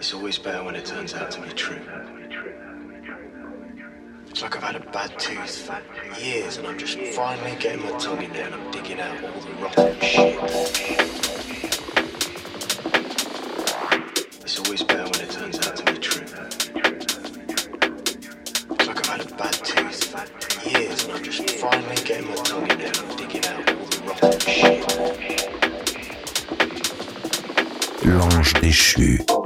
It's always better when it turns out to be true. It's like I've had a bad tooth for years and I'm just finally getting my tongue in there and I'm digging out all the rotten shit. It's always better when it turns out to be true. It's like I've had a bad tooth for years and I'm just finally getting my tongue in there and I'm digging out all the rotten shit. L'ange déchu.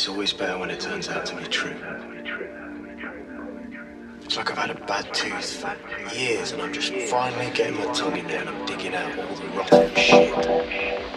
It's always better when it turns out to be true. It's like I've had a bad tooth for years and I'm just finally getting my tongue in there and I'm digging out all the rotten shit.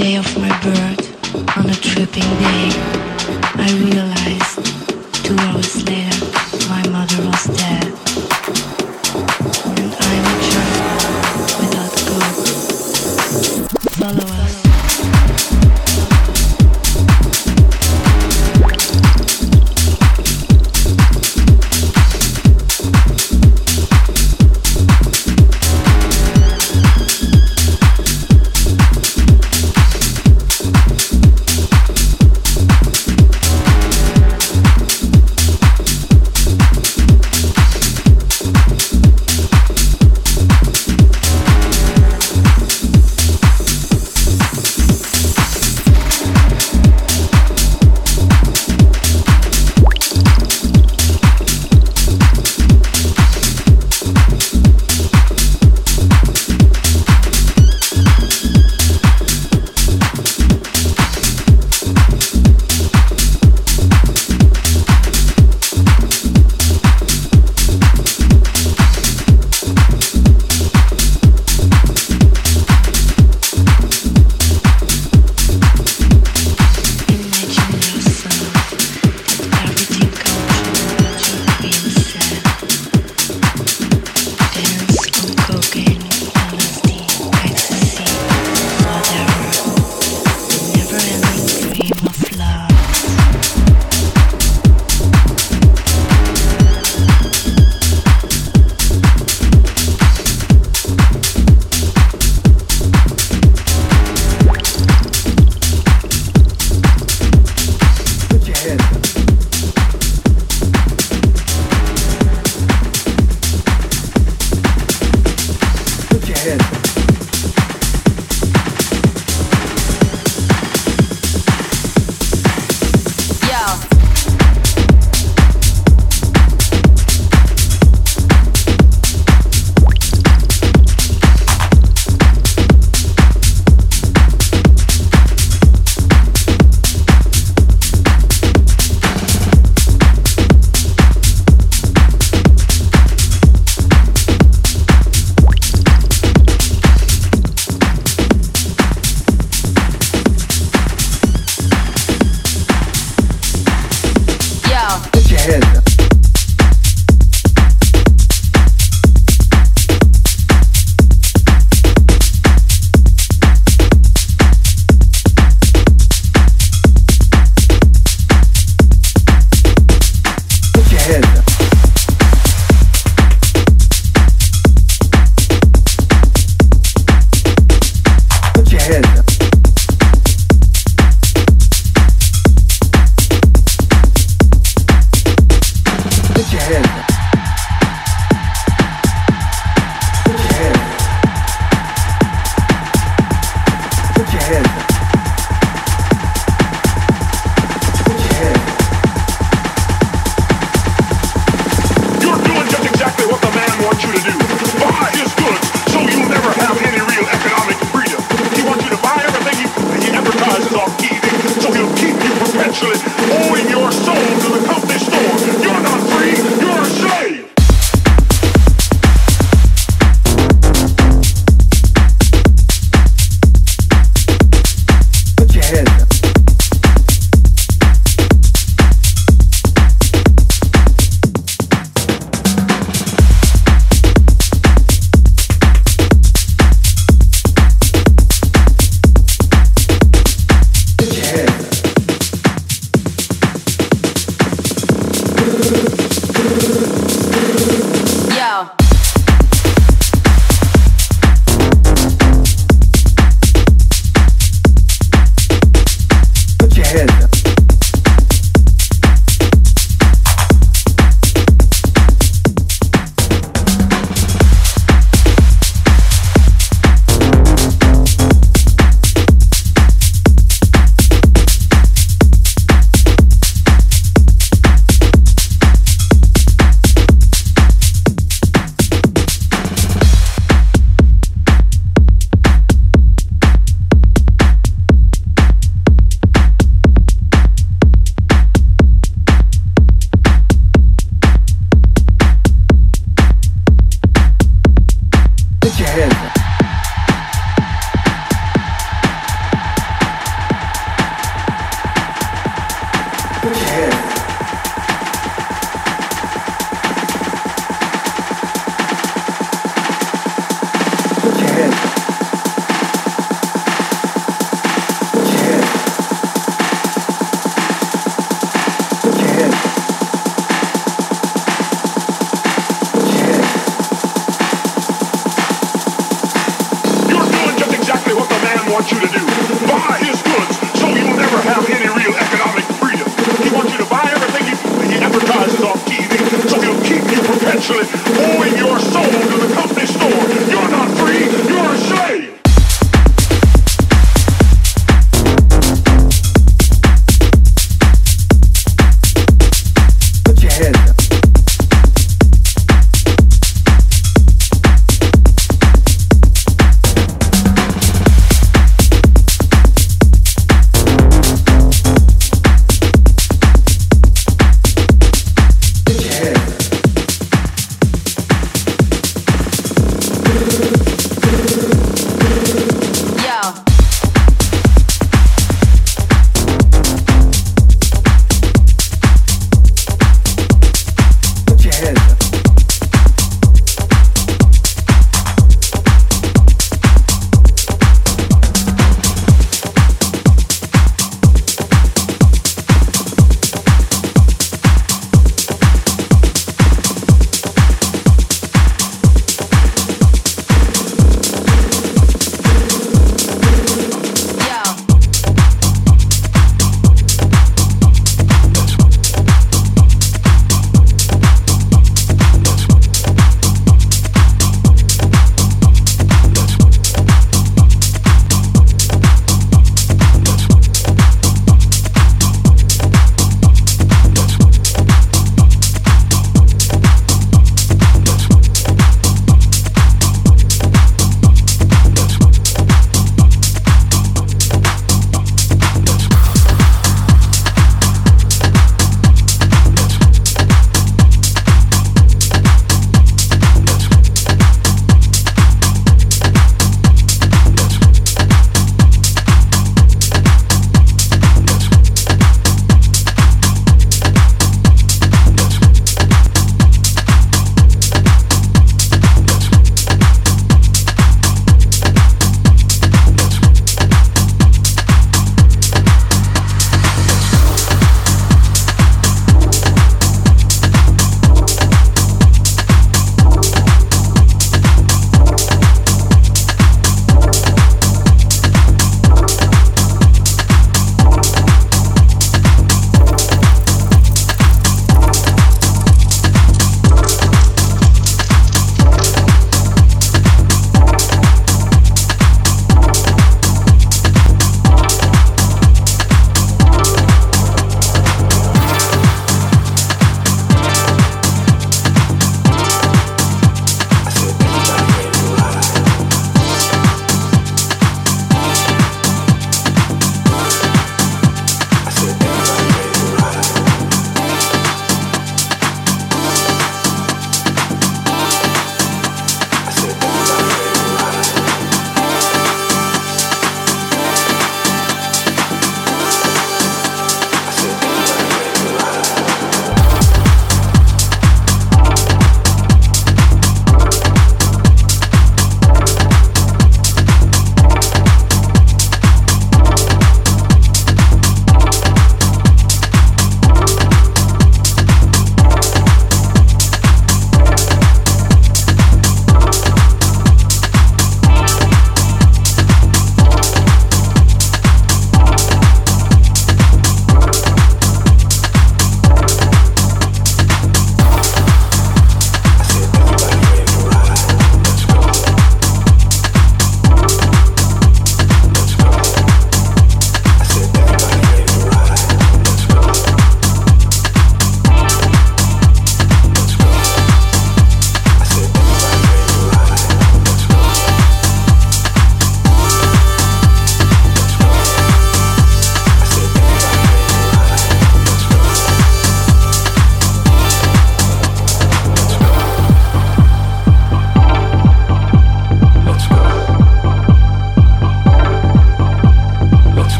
Day of my birth, on a tripping day,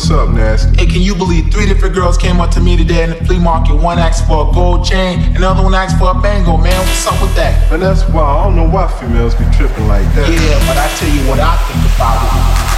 What's up, Nasty? Hey, can you believe three different girls came up to me today in the flea market? One asked for a gold chain, another one asked for a bangle, man. What's up with that? And that's why I don't know why females be tripping like that. Yeah, but I tell you what I think about it.